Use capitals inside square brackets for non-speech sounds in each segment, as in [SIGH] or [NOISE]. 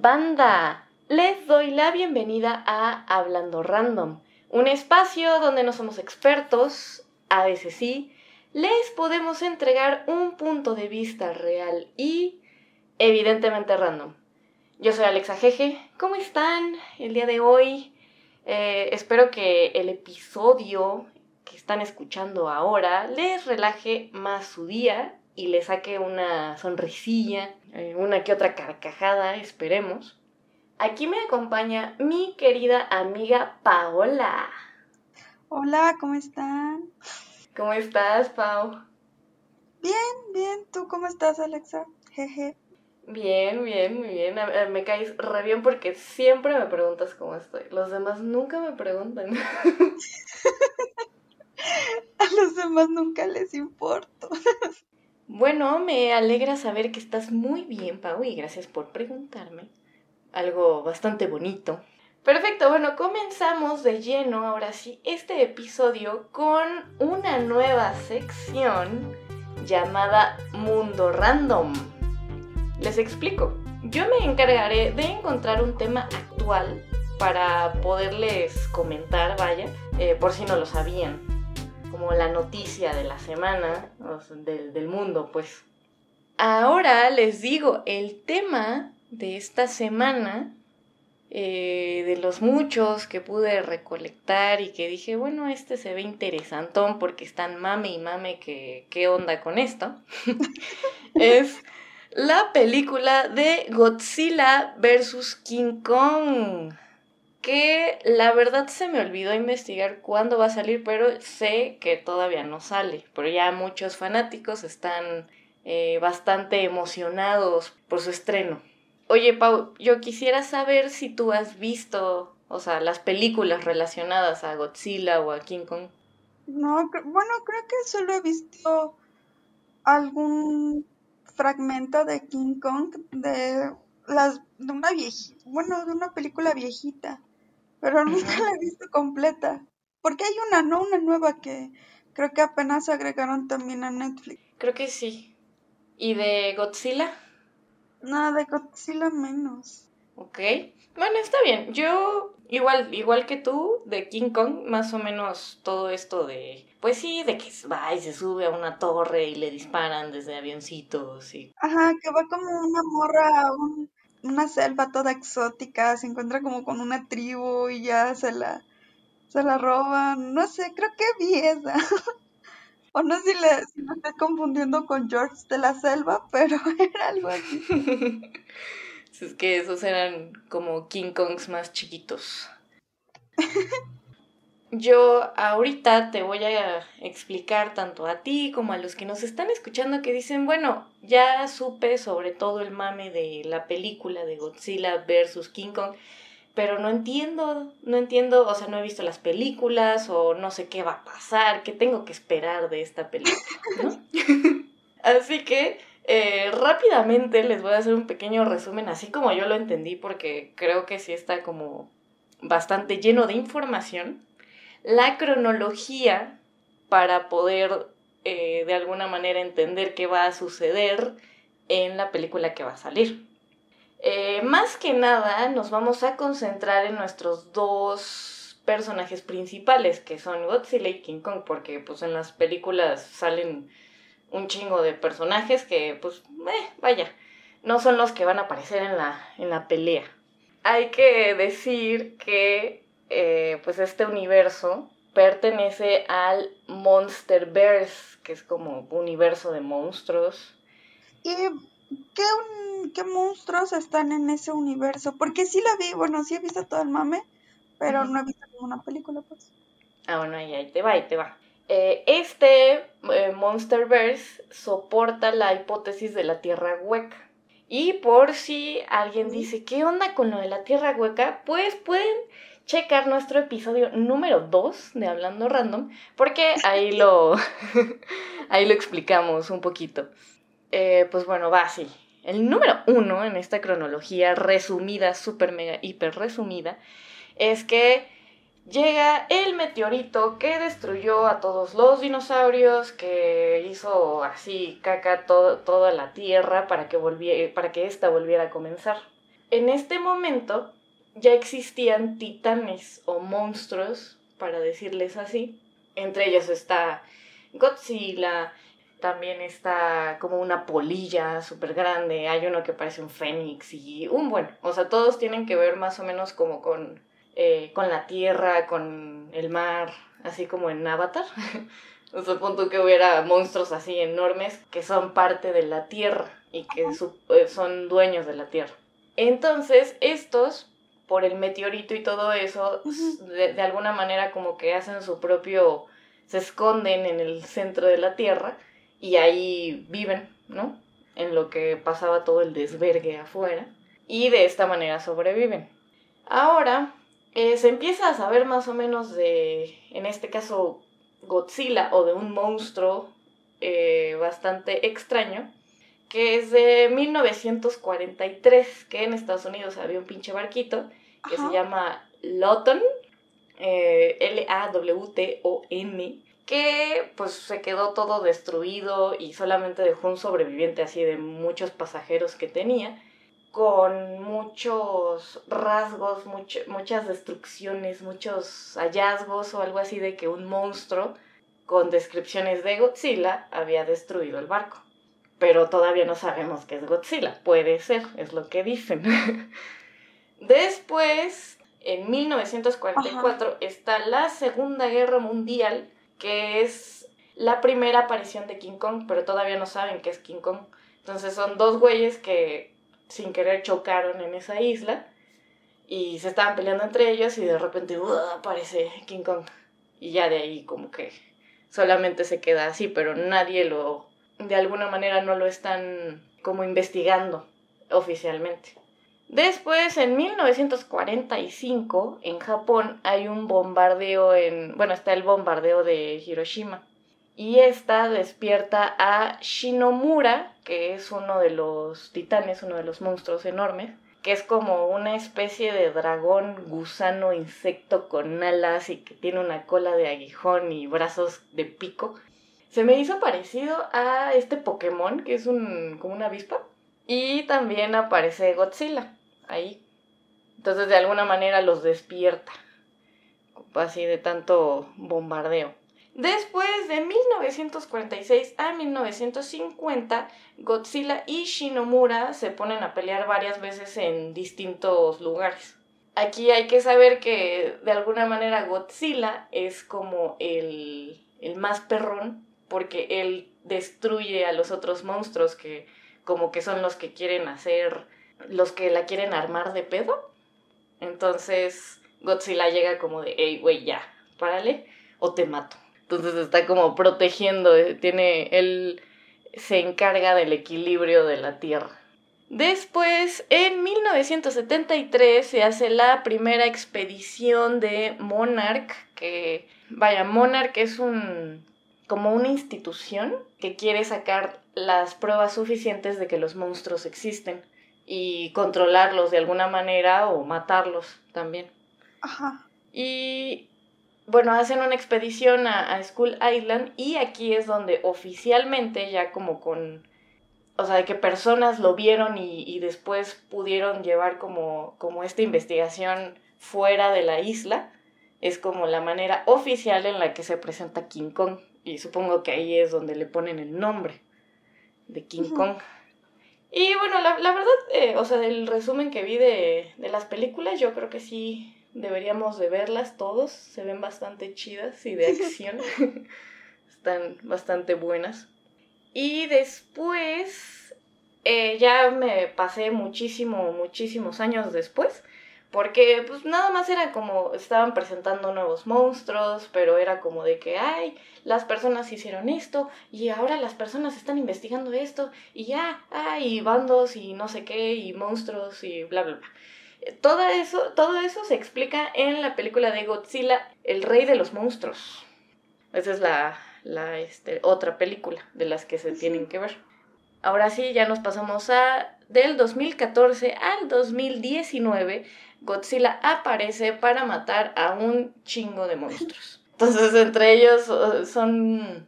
banda? Les doy la bienvenida a Hablando Random, un espacio donde no somos expertos, a veces sí, les podemos entregar un punto de vista real y evidentemente random. Yo soy Alexa Jeje, ¿cómo están el día de hoy? Eh, espero que el episodio que están escuchando ahora les relaje más su día y le saque una sonrisilla, eh, una que otra carcajada, esperemos. Aquí me acompaña mi querida amiga Paola. Hola, ¿cómo están? ¿Cómo estás, Pau? Bien, bien. ¿Tú cómo estás, Alexa? Jeje. Bien, bien, muy bien. Me caes re bien porque siempre me preguntas cómo estoy. Los demás nunca me preguntan. [LAUGHS] A los demás nunca les importo. Bueno, me alegra saber que estás muy bien, Pau, y gracias por preguntarme. Algo bastante bonito. Perfecto, bueno, comenzamos de lleno ahora sí este episodio con una nueva sección llamada Mundo Random. Les explico. Yo me encargaré de encontrar un tema actual para poderles comentar, vaya, eh, por si no lo sabían como la noticia de la semana, del, mundo, pues. Ahora les digo, el tema de esta semana, eh, de los muchos que pude recolectar y que dije, bueno, este se ve interesantón porque están mame y mame que qué onda con esto, [LAUGHS] es la película de Godzilla vs. King Kong que la verdad se me olvidó investigar cuándo va a salir, pero sé que todavía no sale. Pero ya muchos fanáticos están eh, bastante emocionados por su estreno. Oye, Pau, yo quisiera saber si tú has visto, o sea, las películas relacionadas a Godzilla o a King Kong. No, bueno, creo que solo he visto algún fragmento de King Kong de las de una bueno, de una película viejita pero nunca la he visto completa. Porque hay una, ¿no? Una nueva que creo que apenas agregaron también a Netflix. Creo que sí. ¿Y de Godzilla? No, de Godzilla menos. Ok. Bueno, está bien. Yo, igual, igual que tú, de King Kong, más o menos todo esto de. Pues sí, de que va y se sube a una torre y le disparan desde avioncitos y. Ajá, que va como una morra a un una selva toda exótica, se encuentra como con una tribu y ya se la, se la roban. No sé, creo que vi esa. [LAUGHS] o no sé si, le, si me estoy confundiendo con George de la selva, [LAUGHS] pero era algo así. [LAUGHS] es que esos eran como King Kongs más chiquitos. Yo ahorita te voy a explicar tanto a ti como a los que nos están escuchando que dicen, bueno, ya supe sobre todo el mame de la película de Godzilla versus King Kong, pero no entiendo, no entiendo, o sea, no he visto las películas o no sé qué va a pasar, qué tengo que esperar de esta película, ¿no? [LAUGHS] Así que eh, rápidamente les voy a hacer un pequeño resumen, así como yo lo entendí, porque creo que sí está como bastante lleno de información la cronología para poder eh, de alguna manera entender qué va a suceder en la película que va a salir. Eh, más que nada nos vamos a concentrar en nuestros dos personajes principales, que son Godzilla y King Kong, porque pues en las películas salen un chingo de personajes que pues, eh, vaya, no son los que van a aparecer en la, en la pelea. Hay que decir que eh, pues este universo pertenece al Monsterverse, que es como universo de monstruos. ¿Y qué, qué monstruos están en ese universo? Porque sí la vi, bueno, sí he visto todo el mame, pero no he visto ninguna película, pues. Ah, bueno, ahí, ahí te va, ahí te va. Eh, este eh, Monsterverse soporta la hipótesis de la Tierra hueca. Y por si alguien dice, ¿qué onda con lo de la Tierra hueca? Pues pueden checar nuestro episodio número 2 de Hablando Random, porque ahí lo, [LAUGHS] ahí lo explicamos un poquito. Eh, pues bueno, va así. El número uno en esta cronología resumida, super mega hiper resumida, es que llega el meteorito que destruyó a todos los dinosaurios, que hizo así caca toda la Tierra para que, volviera, para que esta volviera a comenzar. en este momento ya existían titanes o monstruos, para decirles así. Entre ellos está Godzilla, también está como una polilla súper grande, hay uno que parece un fénix y un bueno, o sea, todos tienen que ver más o menos como con, eh, con la tierra, con el mar, así como en Avatar. [LAUGHS] o punto que hubiera monstruos así enormes que son parte de la tierra y que eh, son dueños de la tierra. Entonces, estos, por el meteorito y todo eso, de, alguna manera como que hacen su propio, se esconden en el centro de la Tierra y ahí viven, ¿no? En lo que pasaba todo el desvergue afuera. Y de esta manera sobreviven. Ahora, eh, se empieza a saber más o menos de, en este caso, Godzilla o de un monstruo eh, bastante extraño que es de 1943, que en Estados Unidos había un pinche barquito que se llama Lawton, eh, L-A-W-T-O-N, que pues se quedó todo destruido y solamente dejó un sobreviviente así de muchos pasajeros que tenía, con muchos rasgos, muchas destrucciones, muchos hallazgos o algo así de que un monstruo con descripciones de Godzilla había destruido el barco pero todavía no sabemos qué es Godzilla. Puede ser, es lo que dicen. [LAUGHS] Después, en 1944, está la Segunda Guerra Mundial, que es la primera aparición de King Kong, pero todavía no saben qué es King Kong. Entonces son dos güeyes que sin querer chocaron en esa isla y se estaban peleando entre ellos y de repente aparece King Kong. Y ya de ahí como que solamente se queda así, pero nadie lo de alguna manera no lo están como investigando oficialmente. Después, en 1945, en Japón hay un bombardeo en, bueno, está el bombardeo de Hiroshima. Y esta despierta a Shinomura, que es uno de los titanes, uno de los monstruos enormes, que es como una especie de dragón, gusano, insecto con alas y que tiene una cola de aguijón y brazos de pico se me hizo parecido a este Pokémon, que es un, como una avispa. Y también aparece Godzilla ahí. Entonces de alguna manera los despierta. Así de tanto bombardeo. Después de 1946 a 1950, Godzilla y Shinomura se ponen a pelear varias veces en distintos lugares. Aquí hay que saber que de alguna manera Godzilla es como el, el más perrón porque él destruye a los otros monstruos que como que son los que quieren hacer, los que la quieren armar de pedo. Entonces Godzilla llega como de, hey, güey, ya, párale o te mato. Entonces está como protegiendo, eh, tiene, él se encarga del equilibrio de la Tierra. Después, en 1973 se hace la primera expedición de Monarch, que, vaya, Monarch es un como una institución que quiere sacar las pruebas suficientes de que los monstruos existen y controlarlos de alguna manera o matarlos también. Ajá. Y bueno, hacen una expedición a, a Skull Island y aquí es donde oficialmente ya como con o sea, de que personas lo vieron y, y, después pudieron llevar como, como esta investigación fuera de la isla, es como la manera oficial en la que se presenta King Kong. Y supongo que ahí es donde le ponen el nombre de King Kong. Y bueno, la, la verdad, eh, o sea, del resumen que vi de, de las películas, yo creo que sí deberíamos de verlas todos. Se ven bastante chidas y de acción. [LAUGHS] Están bastante buenas. Y después, eh, ya me pasé muchísimo, muchísimos años después porque pues nada más era como estaban presentando nuevos monstruos, pero era como de que, ay, las personas hicieron esto y ahora las personas están investigando esto y ya, ay, bandos y no sé qué y monstruos y bla, bla, bla. Todo eso, todo eso se explica en la película de Godzilla, El Rey de los Monstruos. Esa es la, la este, otra película de las que se tienen que ver. Ahora sí, ya nos pasamos a del 2014 al 2019 Godzilla aparece para matar a un chingo de monstruos. [LAUGHS] Entonces, entre ellos son...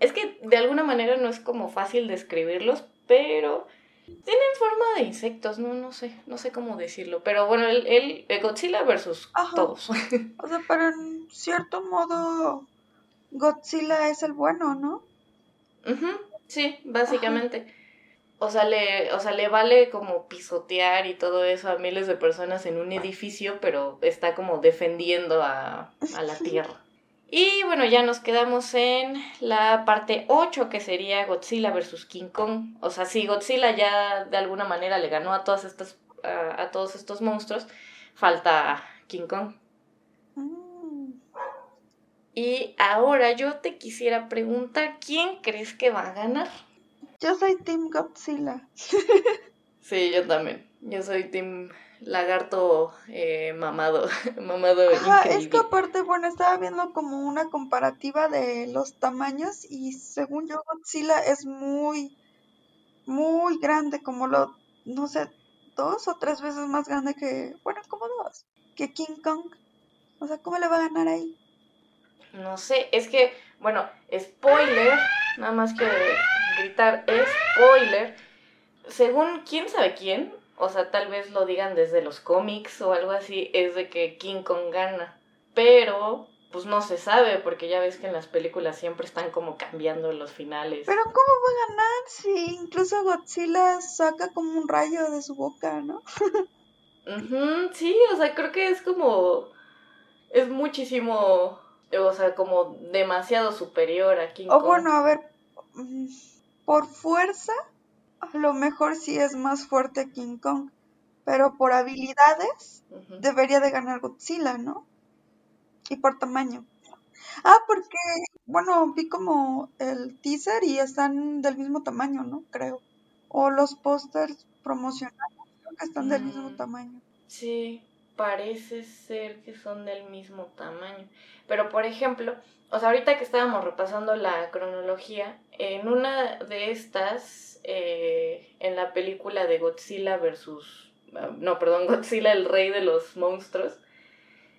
Es que de alguna manera no es como fácil describirlos, pero Tienen forma de insectos, no, no sé, no sé cómo decirlo. Pero bueno, el, el, Godzilla versus todos. [LAUGHS] O sea, pero en cierto modo Godzilla es el bueno, ¿no? Sí, básicamente. O sea, le, o sea, le vale como pisotear y todo eso a miles de personas en un edificio, pero está como defendiendo a, a la Tierra. [LAUGHS] Y bueno, ya nos quedamos en la parte 8, que sería Godzilla versus King Kong. O sea, si Godzilla ya de alguna manera le ganó a todas estas, a, todos estos monstruos, falta King Kong. Mm. Y ahora yo te quisiera preguntar, ¿quién crees que va a ganar? Yo soy Team Godzilla. sí, yo también. Yo soy Team lagarto eh, mamado, [LAUGHS] mamado Es que aparte, bueno, estaba viendo como una comparativa de los tamaños y según yo Godzilla es muy, muy grande, como lo, no sé, dos o tres veces más grande que, bueno, como dos, que King Kong. O sea, ¿cómo le va a ganar ahí? No sé, es que, bueno, spoiler, nada más que gritar spoiler. Según quién sabe quién, o sea, tal vez lo digan desde los cómics o algo así, es de que King Kong gana. Pero, pues no se sabe, porque ya ves que en las películas siempre están como cambiando los finales. Pero ¿cómo va a ganar si incluso Godzilla saca como un rayo de su boca, ¿no? sí, o sea, creo que es como... Es muchísimo, o sea, como demasiado superior a King Kong. O bueno, a ver, por fuerza a lo mejor sí es más fuerte King Kong, pero por habilidades debería de ganar Godzilla, ¿no? Y por tamaño. Ah, porque, bueno, vi como el teaser y están del mismo tamaño, ¿no? Creo. O los pósters promocionales, creo que están del mismo mm. tamaño. Sí, parece ser que son del mismo tamaño. Pero, por ejemplo, o sea, ahorita que estábamos repasando la cronología, en una de estas, eh, en la película de Godzilla versus, ah, no, perdón, [LAUGHS] Godzilla, el rey de los monstruos,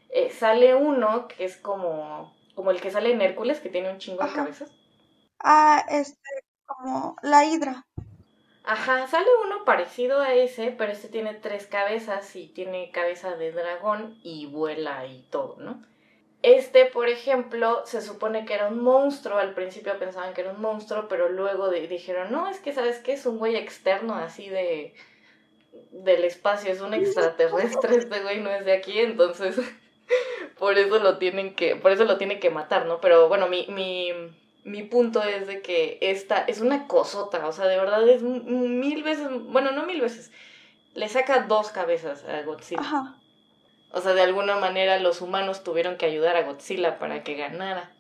eh, sale uno que es como, como el que sale en Hércules, que tiene un chingo de cabezas. Ah, este, como la hidra. Ajá, sale uno parecido a ese, pero este tiene tres cabezas y tiene cabeza de dragón y vuela y todo, ¿no? Este, por ejemplo, se supone que era un monstruo. Al principio pensaban que era un monstruo, pero luego dijeron, no, es que, ¿sabes qué? Es un güey externo así de del espacio, es un extraterrestre, [LAUGHS] este güey no es de aquí, entonces [LAUGHS] por eso lo tienen que, por eso lo tienen que matar, ¿no? Pero bueno, mi, mi, mi punto es de que esta es una cosota, o sea, de verdad es mil veces, bueno, no mil veces, le saca dos cabezas a Godzilla. Ajá. O sea, de alguna manera los humanos tuvieron que ayudar a Godzilla para que ganara.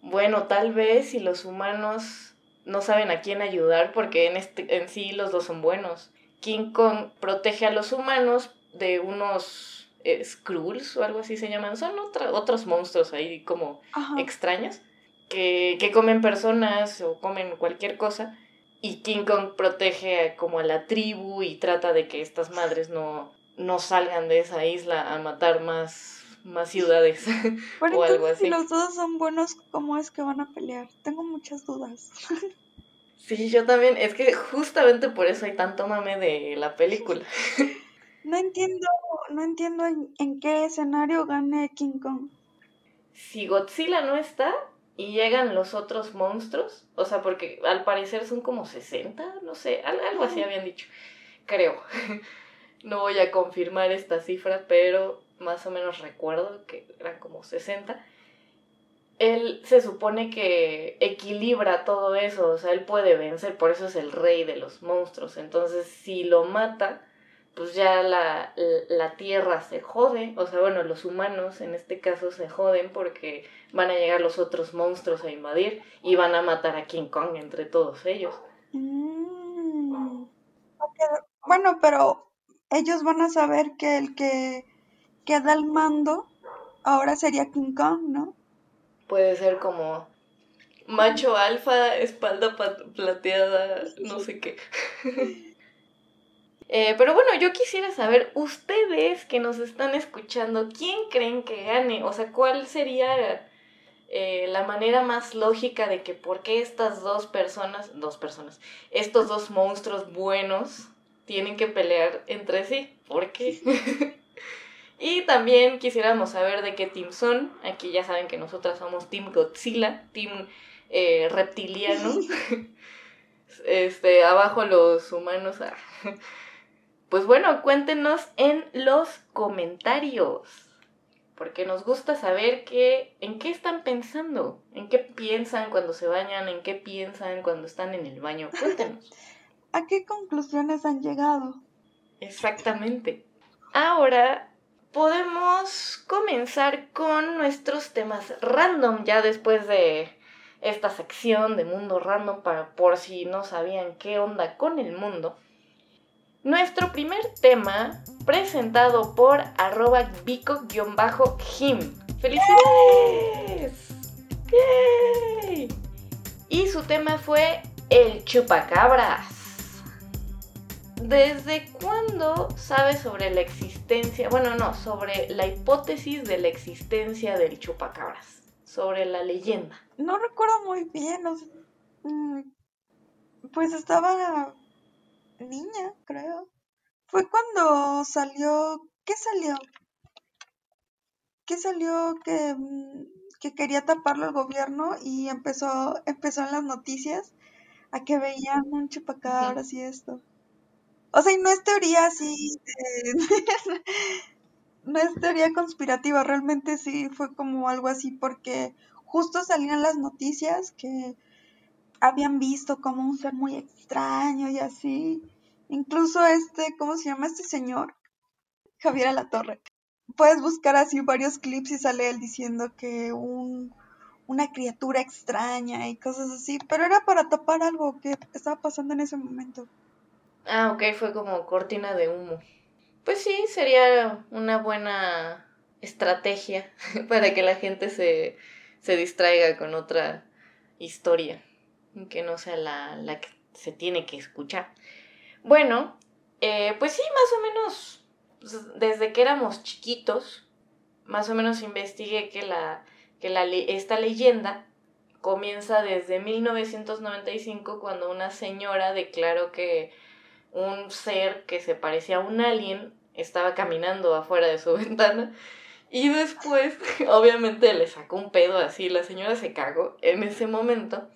Bueno, tal vez si los humanos no saben a quién ayudar porque en, este, en sí los dos son buenos. King Kong protege a los humanos de unos eh, Skrulls o algo así se llaman. Son otros monstruos ahí como extraños que, que comen personas o comen cualquier cosa. Y King Kong protege como a la tribu y trata de que estas madres no, no salgan de esa isla a matar más, más ciudades [LAUGHS] o algo así. Si los dos son buenos, ¿cómo es que van a pelear? Tengo muchas dudas. [LAUGHS] sí, yo también. Es que justamente por eso hay tanto mame de la película. [LAUGHS] no entiendo, no entiendo en, en qué escenario gane King Kong. Si Godzilla no está, y llegan los otros monstruos, o sea, porque al parecer son como 60, no sé, algo así habían dicho, creo. [LAUGHS] No voy a confirmar esta cifra, pero más o menos recuerdo que eran como 60. Él se supone que equilibra todo eso, o sea, él puede vencer, por eso es el rey de los monstruos. Entonces, si lo mata, pues ya la, la tierra se jode, o sea, bueno, los humanos en este caso se joden porque van a llegar los otros monstruos a invadir y van a matar a King Kong entre todos ellos. Mm. Bueno, pero ellos van a saber que el que queda al mando ahora sería King Kong, ¿no? Puede ser como macho alfa, espalda plateada, no sé qué. [LAUGHS] Eh, pero bueno, yo quisiera saber, ustedes que nos están escuchando, ¿quién creen que gane? O sea, ¿cuál sería eh, la manera más lógica de que por qué estas dos personas, dos personas, estos dos monstruos buenos tienen que pelear entre sí. ¿Por qué? [LAUGHS] y también quisiéramos saber de qué team son. Aquí ya saben que nosotras somos Team Godzilla, Team eh, Reptiliano. [LAUGHS] [LAUGHS] este, abajo los humanos. Ah. Pues bueno, cuéntenos en los comentarios. Porque nos gusta saber qué, en qué están pensando, en qué piensan cuando se bañan, en qué piensan cuando están en el baño. [LAUGHS] Cuéntenos. ¿A qué conclusiones han llegado? Exactamente. Ahora podemos comenzar con nuestros temas random, ya después de esta sección de mundo random, para por si no sabían qué onda con el mundo. Nuestro primer tema, presentado por arroba bico-him. ¡Felicidades! ¡Yay! Y su tema fue el chupacabras. ¿Desde cuándo sabes sobre la existencia, bueno, no, sobre la hipótesis de la existencia del chupacabras? Sobre la leyenda. No recuerdo muy bien, mm, pues estaba niña, creo. Fue cuando salió, ¿qué salió? ¿Qué salió que, mm, que quería taparlo el gobierno y empezó, empezó en las noticias a que veían un chupacabras y esto? O sea, y no es teoría así, [LAUGHS] no es teoría conspirativa, realmente sí fue como algo así porque justo salían las noticias que habían visto como un ser muy extraño y así. Incluso este, ¿cómo se llama este señor? Javier Torre. Puedes buscar así varios clips y sale él diciendo que un, una criatura extraña y cosas así, pero era para tapar algo que estaba pasando en ese momento. Ah, ok, fue como cortina de humo. Pues sí, sería una buena estrategia [LAUGHS] para que la gente se, se distraiga con otra historia que no sea la, la que se tiene que escuchar. Bueno, eh, pues sí, más o menos, pues, desde que éramos chiquitos, más o menos investigué que, la, que la, esta leyenda comienza desde 1995 cuando una señora declaró que un ser que se parecía a un alien estaba caminando afuera de su [LAUGHS] ventana y después [LAUGHS] obviamente le sacó un pedo así, la señora se cagó en ese momento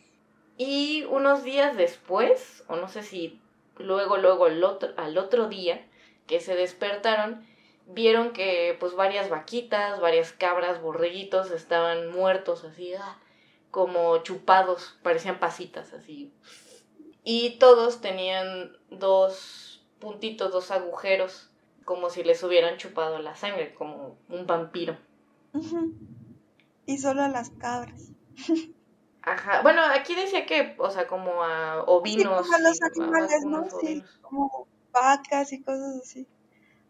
y unos días después, o no sé si luego, luego otro, al otro día que se despertaron, vieron que pues varias vaquitas, varias cabras, borreguitos estaban muertos así, ah, como chupados, parecían pasitas así. Y todos tenían dos puntitos, dos agujeros, como si les hubieran chupado la sangre, como un vampiro. Y solo las cabras. [LAUGHS] Ajá, bueno, aquí decía que, o sea, como a ovinos. Sí, como a los animales, ¿no? Sí, como vacas y cosas así.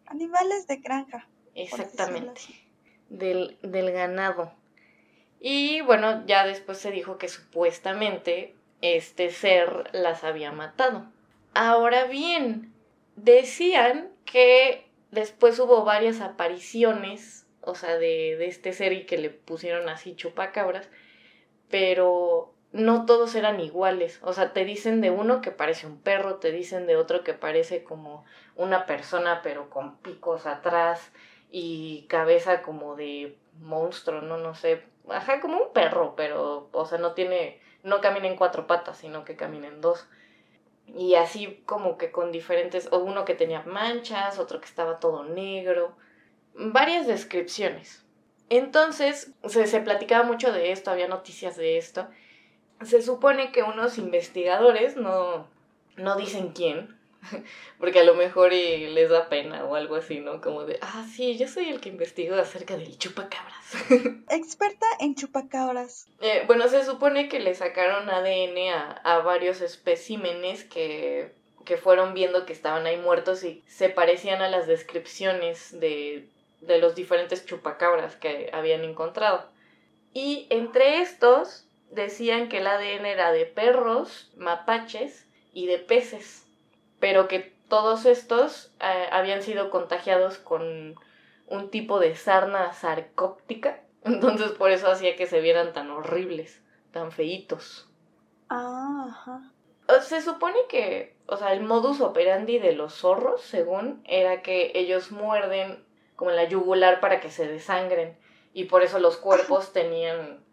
Animales de granja. Exactamente, del, del ganado. Y bueno, ya después se dijo que supuestamente este ser las había matado. Ahora bien, decían que después hubo varias apariciones, o sea, de, de este ser y que le pusieron así chupacabras pero no todos eran iguales. O sea, te dicen de uno que parece un perro, te dicen de otro que parece como una persona, pero con picos atrás y cabeza como de monstruo, no, no sé. Ajá, como un perro, pero, o sea, no tiene, no camina en cuatro patas, sino que camina en dos. Y así como que con diferentes, o uno que tenía manchas, otro que estaba todo negro. Varias descripciones. Entonces, se, se platicaba mucho de esto, había noticias de esto. Se supone que unos investigadores, no, no dicen quién, [LAUGHS] porque a lo mejor les da pena o algo así, ¿no? Como de, ah, sí, yo soy el que investigó acerca del chupacabras. [LAUGHS] Experta en chupacabras. Eh, bueno, se supone que le sacaron ADN a, a varios especímenes que, que fueron viendo que estaban ahí muertos y se parecían a las descripciones de de los diferentes chupacabras que habían encontrado. Y entre estos decían que el ADN era de perros, mapaches y de peces, pero que todos estos eh, habían sido contagiados con un tipo de sarna sarcóptica, [LAUGHS] Entonces por eso hacía que se vieran tan horribles, tan feitos. Ah, ajá. Se supone que, o sea, el modus operandi de los zorros, según, era que ellos muerden como en la yugular para que se desangren. Y por eso los cuerpos tenían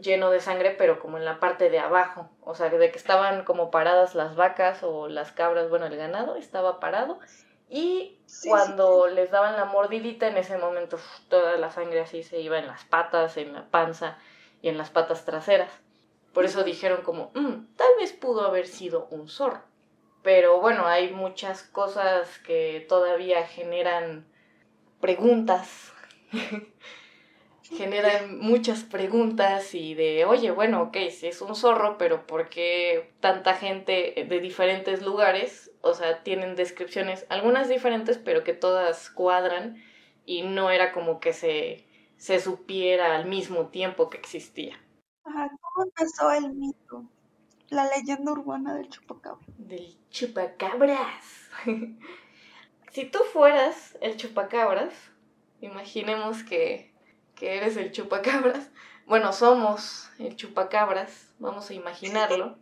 lleno de sangre, pero como en la parte de abajo. O sea, de que estaban como paradas las vacas o las cabras, bueno, el ganado estaba parado. Y cuando les daban la mordidita, en ese momento toda la sangre así se iba en las patas, en la panza y en las patas traseras. Por eso dijeron como, mm, tal vez pudo haber sido un zorro. Pero bueno, hay muchas cosas que todavía generan preguntas. [LAUGHS] generan muchas preguntas y de, oye, bueno, ok, si es un zorro, pero ¿por qué tanta gente de diferentes lugares? O sea, tienen descripciones, algunas diferentes, pero que todas cuadran y no era como que se, se supiera al mismo tiempo que existía. ¿cómo empezó el mito? La leyenda urbana del chupacabras. Del chupacabras. [LAUGHS] si tú fueras el chupacabras, imaginemos que, que eres el chupacabras. [LAUGHS] Bueno, somos el chupacabras, vamos a imaginarlo.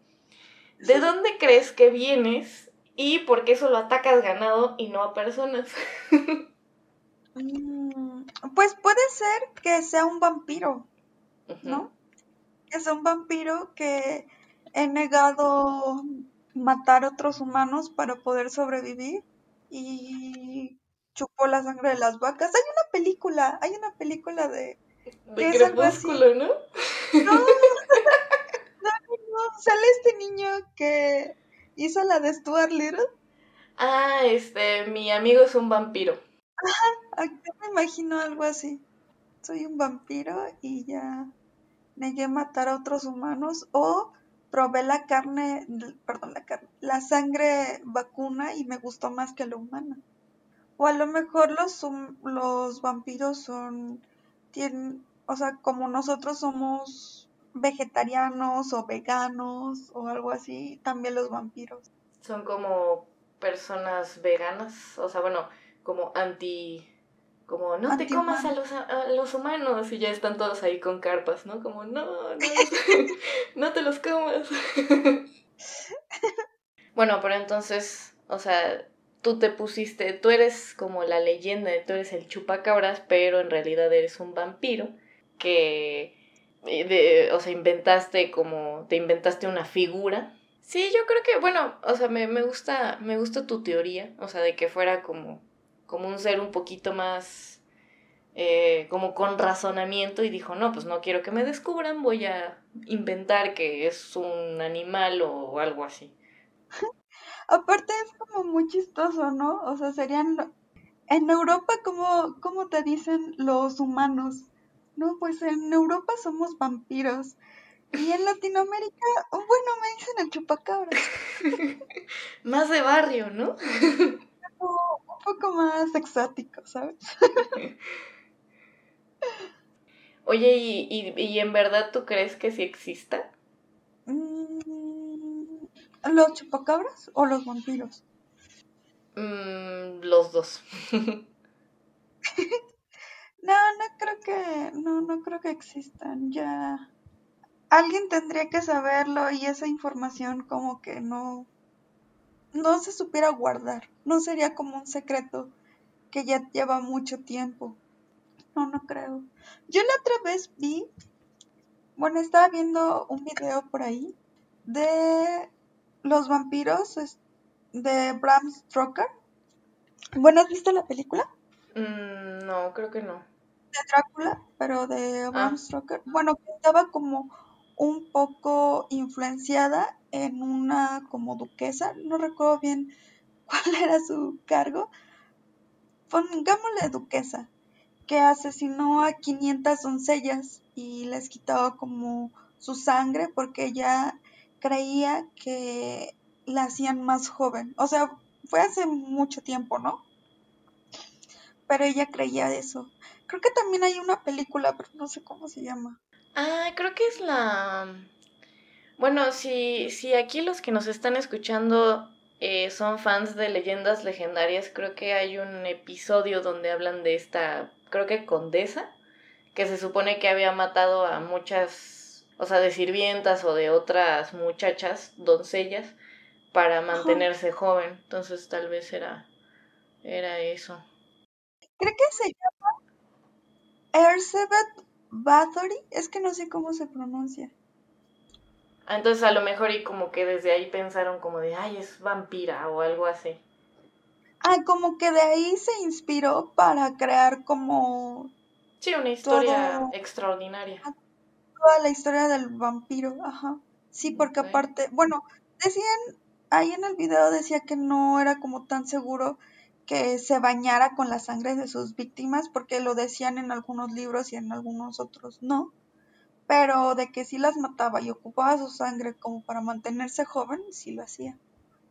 ¿De dónde crees que vienes y por qué solo atacas ganado y no a personas? [LAUGHS] Mm, pues puede ser que sea un vampiro, ¿no? es un vampiro que he negado matar a otros humanos para poder sobrevivir y chupó la sangre de las vacas. Hay una película, hay una película de... De crepúsculo, ¿no? [LAUGHS] No, no, no, sale este niño que hizo la de Stuart Little. Ah, este, mi amigo es un vampiro. Ajá, yo me imagino algo así. Soy un vampiro y ya negué matar a otros humanos o probé la carne, perdón, la carne, la sangre vacuna y me gustó más que la humana. O a lo mejor los, los vampiros son, tienen, o sea, como nosotros somos vegetarianos o veganos o algo así, también los vampiros. Son como personas veganas, o sea, bueno, como anti como no te comas a los, a los humanos y ya están todos ahí con carpas, ¿no? Como no, [LAUGHS] no, no te los comas. [LAUGHS] bueno, pero entonces, o sea, tú te pusiste, tú eres como la leyenda, tú eres el chupacabras, pero en realidad eres un vampiro que, de, o sea, inventaste como, te inventaste una figura. Sí, yo creo que, bueno, o sea, me, me gusta, me gusta tu teoría, o sea, de que fuera como como un ser un poquito más eh, como con razonamiento y dijo, no, pues no quiero que me descubran, voy a inventar que es un animal o algo así. [LAUGHS] Aparte es como muy chistoso, ¿no? O sea, serían... En Europa, como, como te dicen los humanos? No, pues en Europa somos vampiros. Y en Latinoamérica, bueno, me dicen el chupacabra. [LAUGHS] Más de barrio, ¿no? [LAUGHS] un poco más exótico, ¿sabes? Oye, ¿y, y, en verdad tú crees que sí exista? Mm, ¿Los chupacabras o los vampiros? Mm, los dos. [LAUGHS] no, no creo que, no, no creo que existan. Ya alguien tendría que saberlo y esa información como que no, no se supiera guardar, no sería como un secreto que ya lleva mucho tiempo. No, no creo. Yo la otra vez vi, bueno, estaba viendo un video por ahí de los vampiros de Bram Stoker. Bueno, ¿has visto la película? Mm, no, creo que no. De Drácula, pero de Bram ah. Stoker. Bueno, que estaba como un poco influenciada en una como duquesa, no recuerdo bien [LAUGHS] cuál era su cargo, pongámosle duquesa, que asesinó a 500 doncellas y les quitaba como su sangre porque ella creía que la hacían más joven. O sea, fue hace mucho tiempo, ¿no? Pero ella creía eso. Creo que también hay una película, pero no sé cómo se llama. Ah, creo que es la... Bueno, si, si aquí los que nos están escuchando eh, son fans de leyendas legendarias, creo que hay un episodio donde hablan de esta, creo que condesa, que se supone que había matado a muchas, o sea, de sirvientas o de otras muchachas, doncellas, para mantenerse joven. Entonces tal vez era, era eso. Creo que se llama Elizabeth Bathory, es que no sé cómo se pronuncia. Ah, entonces a lo mejor y como que desde ahí pensaron como de, ay, es vampira o algo así. Ah, como que de ahí se inspiró para crear como... Sí, una historia extraordinaria. Toda la historia del vampiro, ajá. Sí, porque aparte, bueno, decían, ahí en el video decía que no era como tan seguro que se bañara con la sangre de sus víctimas, porque lo decían en algunos libros y en algunos otros no pero de que sí las mataba y ocupaba su sangre como para mantenerse joven, sí lo hacía.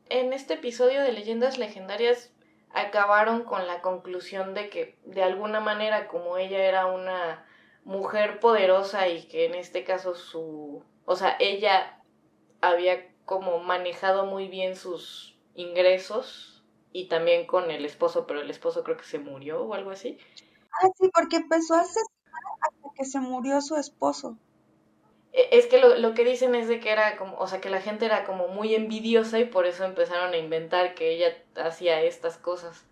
En este episodio de Leyendas Legendarias acabaron con la conclusión de que de alguna manera como ella era una mujer poderosa y que en este caso su, o sea, ella había como manejado muy bien sus ingresos y también con el esposo, pero el esposo creo que se murió o algo así. Ah, sí, porque empezó a asesinar hasta que se murió su esposo. E, es que lo, lo, que dicen es de que era como, o sea, que la gente era como muy envidiosa y por eso empezaron a inventar que ella hacía estas cosas.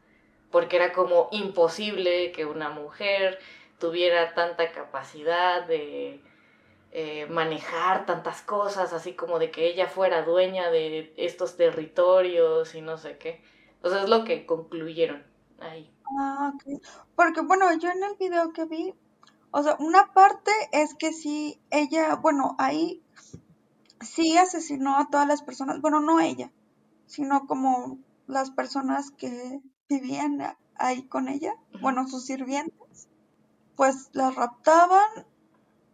Porque era como imposible que una mujer tuviera tanta capacidad de eh, manejar tantas cosas, así como de que ella fuera dueña de estos territorios y no sé qué. O sea, es lo que concluyeron ahí. Ah, ok. Porque bueno, yo en el video que vi o sea, una parte es que sí, ella, bueno, ahí sí asesinó a todas las personas, bueno, no ella, sino como las personas que vivían ahí con ella, bueno, sus sirvientes, pues las raptaban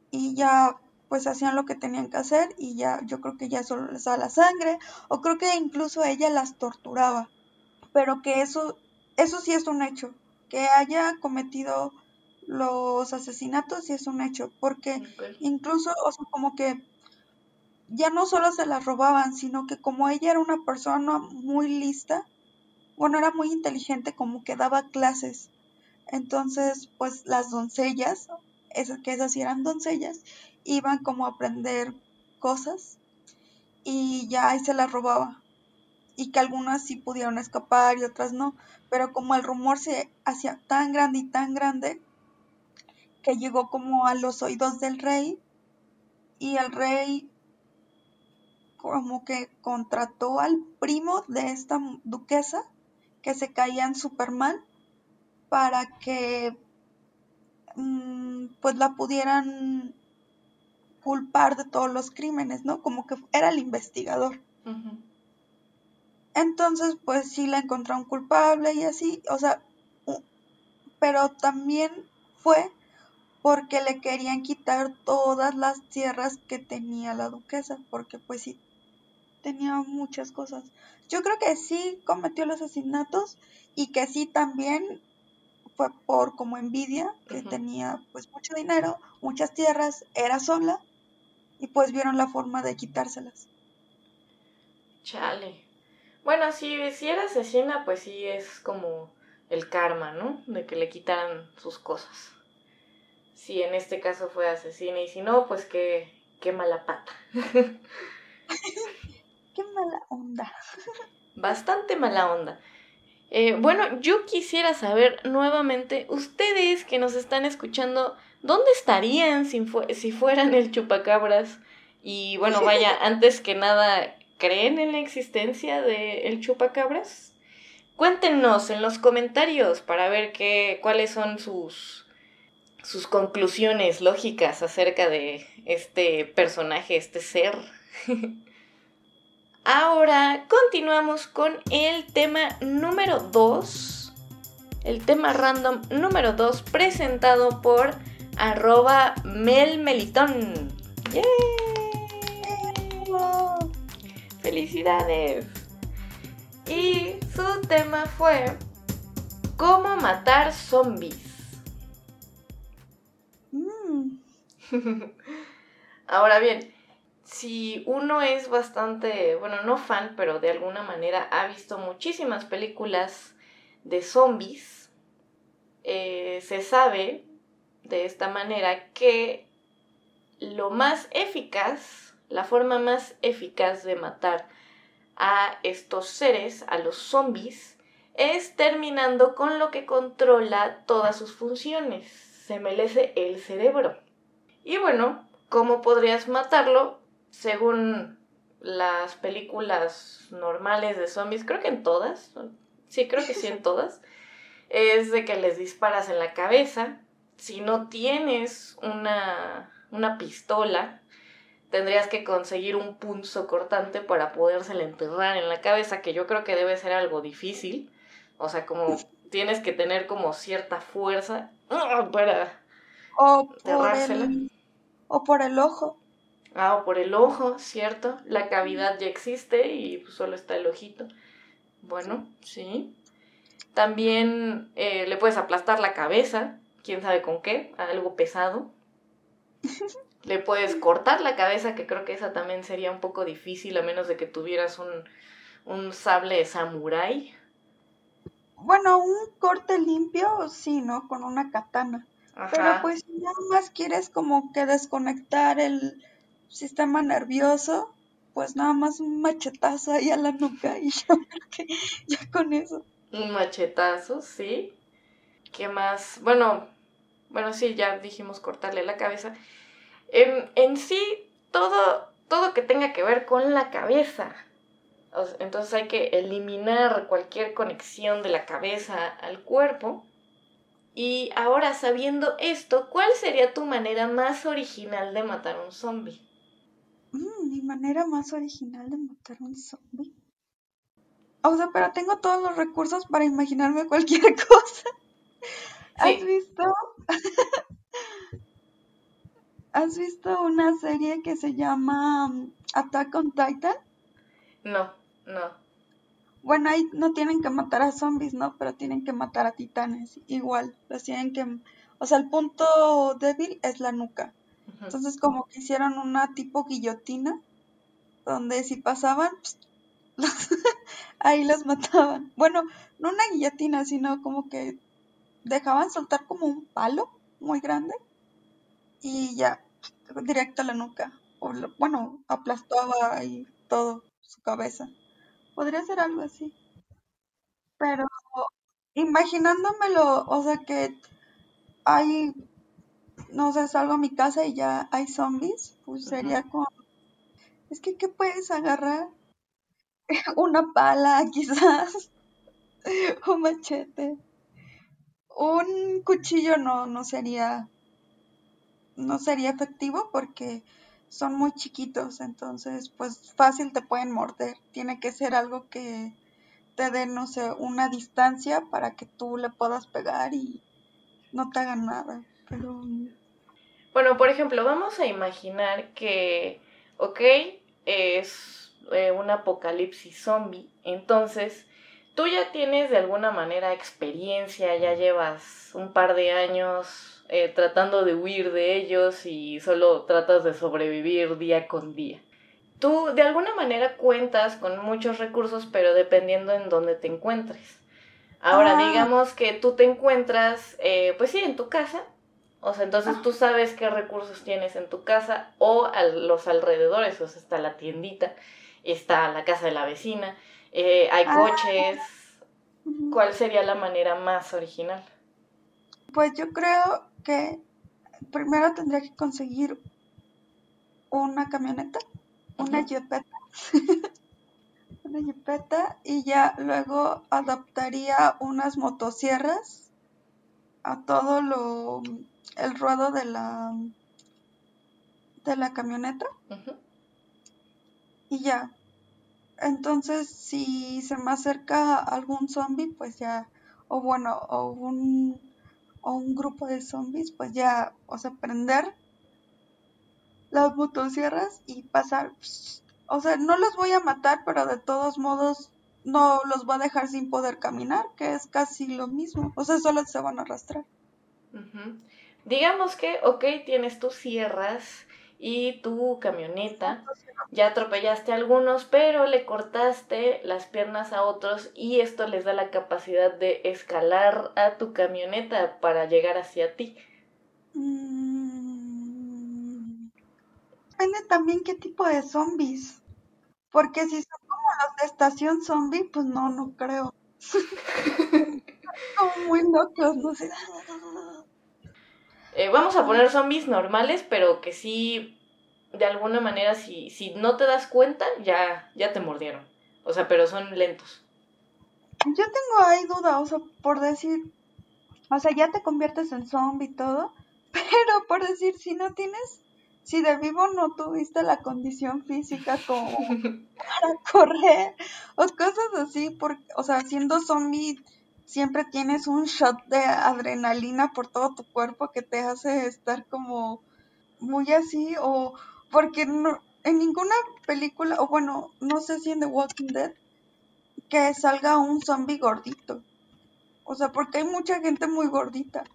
y ya pues hacían lo que tenían que hacer y ya yo creo que ya solo les daba la sangre o creo que incluso ella las torturaba, pero que eso eso sí es un hecho, que haya cometido los asesinatos y es un hecho, porque incluso, o sea, como que ya no solo se las robaban, sino que como ella era una persona muy lista, bueno, era muy inteligente, como que daba clases. Entonces, pues las doncellas, esas que esas sí eran doncellas, iban como a aprender cosas y ya ahí se las robaba. Y que algunas sí pudieron escapar y otras no. Pero como el rumor se hacía tan grande y tan grande, que llegó como a los oídos del rey y el rey como que contrató al primo de esta duquesa que se caía en Superman para que mm, pues la pudieran culpar de todos los crímenes, ¿no? Como que era el investigador. Entonces, pues sí la encontraron culpable y así, o sea, pero también fue porque le querían quitar todas las tierras que tenía la duquesa, porque pues sí, tenía muchas cosas. Yo creo que sí cometió los asesinatos y que sí también fue por como envidia, que tenía pues mucho dinero, muchas tierras, era sola y pues vieron la forma de quitárselas. Chale. Bueno, si, si era asesina, pues sí es como el karma, ¿no? De que le quitaran sus cosas si en este caso fue asesina y si no, pues qué, qué mala pata. [LAUGHS] qué mala onda. [LAUGHS] Bastante mala onda. Eh, bueno, yo quisiera saber nuevamente, ustedes que nos están escuchando, ¿dónde estarían si, si fueran el chupacabras? Y bueno, vaya, [LAUGHS] antes que nada, ¿creen en la existencia del chupacabras? Cuéntenos en los comentarios para ver qué, cuáles son sus, sus conclusiones lógicas acerca de este personaje, este ser. [LAUGHS] Ahora continuamos con el tema número 2. El tema random número 2 presentado por arroba melmelitón. ¡Yay! ¡Felicidades! Y su tema fue ¿Cómo matar zombies? [LAUGHS] Ahora bien, si uno es bastante, bueno, no fan, pero de alguna manera ha visto muchísimas películas de zombies, eh, se sabe de esta manera que lo más eficaz, la forma más eficaz de matar a estos seres, a los zombies, es terminando con lo que controla todas sus funciones. Se melece el cerebro. Y bueno, ¿cómo podrías matarlo? Según las películas normales de zombies, creo que en todas, sí, creo que sí en [LAUGHS] todas, es de que les disparas en la cabeza. Si no tienes una, una pistola, tendrías que conseguir un punzo cortante para podérsela enterrar en la cabeza, que yo creo que debe ser algo difícil. O sea, como tienes que tener como cierta fuerza para o por el, o por el ojo. Ah, o por el ojo, ¿cierto? La cavidad ya existe y pues, solo está el ojito. Bueno, sí. También eh, le puedes aplastar la cabeza, quién sabe con qué, algo pesado. [LAUGHS] le puedes cortar la cabeza, que creo que esa también sería un poco difícil, a menos de que tuvieras un, un sable de samurái. Bueno, un corte limpio, sí, ¿no? Con una katana. Pero pues si nada más quieres como que desconectar el sistema nervioso, pues nada más un machetazo ahí a la nuca y [LAUGHS] que ya con eso. Un machetazo, sí. ¿Qué más? Bueno, bueno, sí, ya dijimos cortarle la cabeza. En, en sí, todo, todo que tenga que ver con la cabeza entonces hay que eliminar cualquier conexión de la cabeza al cuerpo. Y ahora sabiendo esto, ¿cuál sería tu manera más original de matar un zombie? Mm, mi manera más original de matar un zombie. O sea, pero tengo todos los recursos para imaginarme cualquier [LAUGHS] cosa. ¿Has visto? [LAUGHS] ¿Has visto una serie que se llama um, Attack on Titan? No. No. Bueno, ahí no tienen que matar a zombies, ¿no? Pero tienen que matar a titanes. Igual, los tienen que... O sea, el punto débil es la nuca. Entonces como que hicieron una tipo guillotina, donde si pasaban, [LAUGHS] ahí los mataban. Bueno, no una guillotina, sino como que dejaban soltar como un palo muy grande y ya, directo a la nuca. O, bueno, aplastaba ahí todo su cabeza. Podría ser algo así. Pero imaginándomelo, o sea que hay, no sé, salgo a mi casa y ya hay zombies, pues sería como, es que, ¿qué puedes agarrar? [LAUGHS] Una pala, [LAUGHS] quizás, un machete. Un cuchillo no, no sería, no sería efectivo porque son muy chiquitos, entonces pues fácil te pueden morder. Tiene que ser algo que te dé, no sé, una distancia para que tú le puedas pegar y no te hagan nada. Pero... Bueno, por ejemplo, vamos a imaginar que, ok, es eh, un apocalipsis zombie, entonces tú ya tienes de alguna manera experiencia, ya llevas un par de años eh, tratando de huir de ellos y solo tratas de sobrevivir día con día. Tú de alguna manera cuentas con muchos recursos, pero dependiendo en dónde te encuentres. Ahora, ah. digamos que tú te encuentras, eh, pues sí, en tu casa. O sea, entonces tú sabes qué recursos tienes en tu casa o a los alrededores. O sea, está la tiendita, está la casa de la vecina, eh, hay ah. coches. ¿Cuál sería la manera más original? Pues yo creo que primero tendría que conseguir una camioneta, una jipeta, [LAUGHS] una jipeta y ya luego adaptaría unas motosierras a todo lo el ruedo de la de la camioneta. Y ya. Entonces si se me acerca algún zombie pues ya o bueno o un o un grupo de zombies, pues ya, o sea, prender las motosierras y pasar. O sea, no los voy a matar, pero de todos modos no los va a dejar sin poder caminar, que es casi lo mismo. O sea, solo se van a arrastrar. Digamos que, ok, tienes tus sierras y tu camioneta. Ya atropellaste a algunos, pero le cortaste las piernas a otros y esto les da la capacidad de escalar a tu camioneta para llegar hacia ti. Mm, depende también qué tipo de zombies. Porque si son como los de estación zombie, pues no, no creo. [LAUGHS] como muy locos, no sé. Eh, vamos a poner zombies normales, pero que sí, de alguna manera, si, si no te das cuenta, ya, ya te mordieron. O sea, pero son lentos. Yo tengo ahí duda, o sea, por decir, o sea, ya te conviertes en zombie y todo, [LAUGHS] pero por decir, si no tienes, si de vivo no tuviste la condición física como [LAUGHS] para correr o cosas así, porque, o sea, siendo zombie siempre tienes un shot de adrenalina por todo tu cuerpo que te hace estar como muy así o porque no, en ninguna película, o bueno, no sé si en The Walking Dead, que salga un zombie gordito. O sea, porque hay mucha gente muy gordita.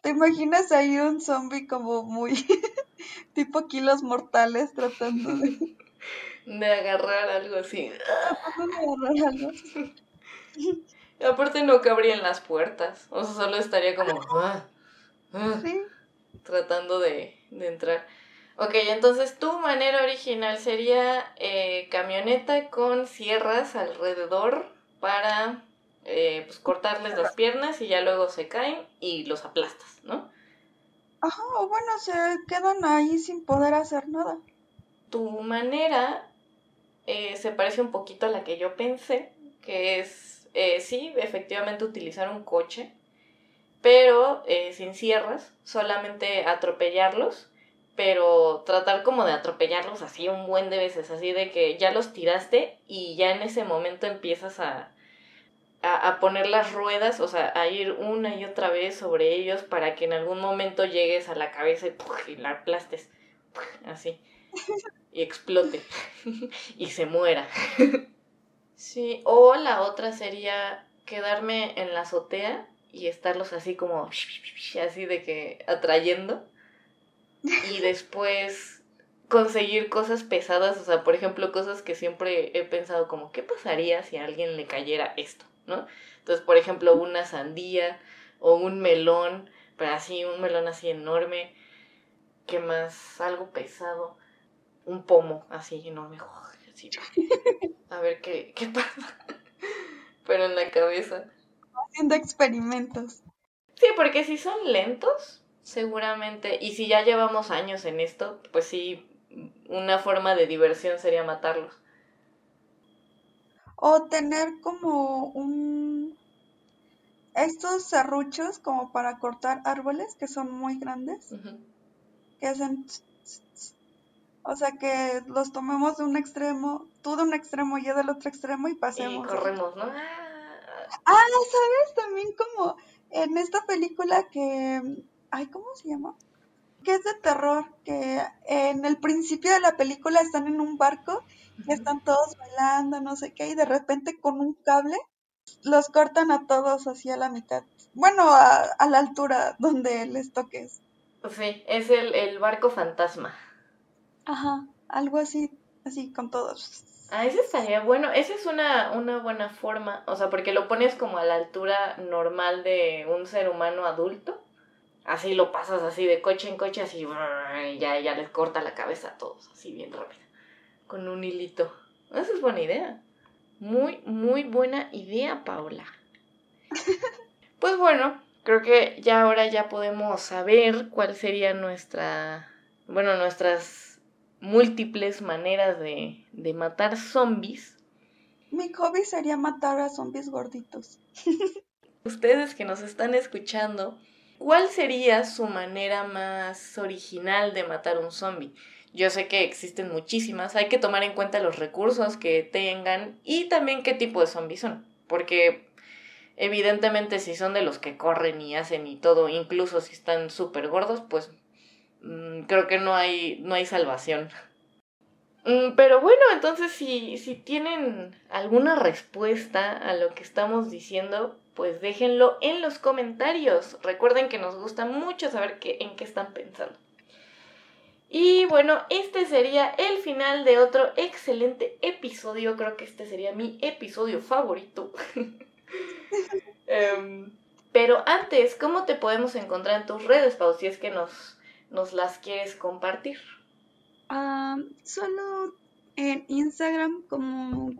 ¿Te imaginas ahí un zombie como muy [LAUGHS] tipo kilos mortales tratando de, [LAUGHS] De agarrar algo así. [LAUGHS] tratando de agarrar algo? Y aparte no cabrían las puertas. O sea, solo estaría como... ah, ah, Sí. tratando de, de entrar. Ok, entonces tu manera original sería eh, camioneta con sierras alrededor para eh, pues, cortarles las piernas y ya luego se caen y los aplastas, ¿no? Ajá, o bueno, se quedan ahí sin poder hacer nada. Tu manera eh, se parece un poquito a la que yo pensé, que es, eh, sí, efectivamente utilizar un coche, pero eh, sin sierras, solamente atropellarlos, pero tratar como de atropellarlos así un buen de veces, así de que ya los tiraste y ya en ese momento empiezas a, a, poner las ruedas, o sea, a ir una y otra vez sobre ellos para que en algún momento llegues a la cabeza y, la aplastes, así, y explote [LAUGHS] y se muera. [LAUGHS] Sí, o la otra sería quedarme en la azotea y estarlos así como [LAUGHS] así de que atrayendo y después conseguir cosas pesadas, o sea, por ejemplo, cosas que siempre he pensado como ¿qué pasaría si a alguien le cayera esto, ¿no? Entonces, por ejemplo, una sandía o un melón, pero así un melón así enorme, ¿qué más? Algo pesado, un pomo así enorme, así. [LAUGHS] A ver qué qué pasa. Pero en la cabeza. Haciendo experimentos. Sí, porque si son lentos, seguramente, y si ya llevamos años en esto, pues sí, una forma de diversión sería matarlos. O tener como un... Estos serruchos como para cortar árboles que son muy grandes, que hacen... tss, tss, tss. O sea, que los tomemos de un extremo, tú de un extremo y yo del otro extremo y Y pasemos. corremos, ¿no? Ah, Ah, ¿sabes? También como en esta película que... Ay, ¿cómo se llama? Que es de terror, que en el principio de la película están en un barco y están todos bailando, no sé qué, y de repente con un cable los cortan a todos hacia la mitad. Bueno, a, a la altura donde les toques. Sí, es el, el barco fantasma. Ajá, algo así, así con todos. Ah, ese estaría bueno. Esa es una, una buena forma. O sea, porque lo pones como a la altura normal de un ser humano adulto. Así lo pasas así de coche en coche, así. Y ya, ya les corta la cabeza a todos, así bien rápido. Con un hilito. Esa es buena idea. Muy, muy buena idea, Paula. [LAUGHS] Pues bueno, creo que ya ahora ya podemos saber cuál sería nuestra. Bueno, nuestras múltiples maneras de, de matar zombies. Mi hobby sería matar a zombies gorditos. [LAUGHS] Ustedes que nos están escuchando, ¿cuál sería su manera más original de matar un zombie? Yo sé que existen muchísimas, hay que tomar en cuenta los recursos que tengan y también qué tipo de zombies son, porque evidentemente si son de los que corren y hacen y todo, incluso si están súper gordos, pues creo que no hay, no hay salvación. Mm, Pero bueno, entonces si, si tienen alguna respuesta a lo que estamos diciendo, pues déjenlo en los comentarios. Recuerden que nos gusta mucho saber qué, en qué están pensando. Y bueno, este sería el final de otro excelente episodio. Creo que este sería mi episodio favorito. [LAUGHS] Em, Pero antes, ¿cómo te podemos encontrar en tus redes, Pau, si es que nos, nos las quieres compartir? Ah, solo en Instagram como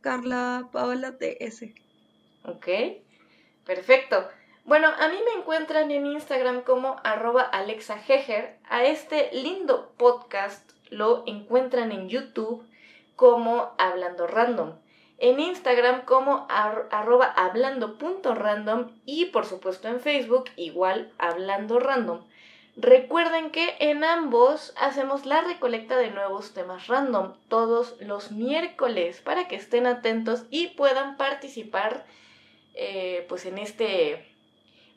Carla Paola TS. Ok, perfecto. Bueno, a mí me encuentran en Instagram como arroba Alexa A este lindo podcast lo encuentran en YouTube como Hablando Random. En Instagram como arroba hablando.random y por supuesto en Facebook igual Hablando Random. Recuerden que en ambos hacemos la recolecta de nuevos temas random todos los miércoles para que estén atentos y puedan participar eh, pues en este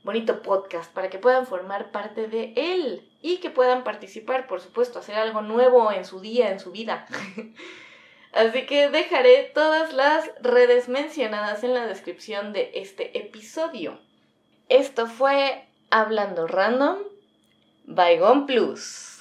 bonito podcast para que puedan formar parte de él y que puedan participar, por supuesto, hacer algo nuevo en su día, en su vida. [LAUGHS] Así que dejaré todas las redes mencionadas en la descripción de este episodio. Esto fue Hablando Random, Bygone Plus.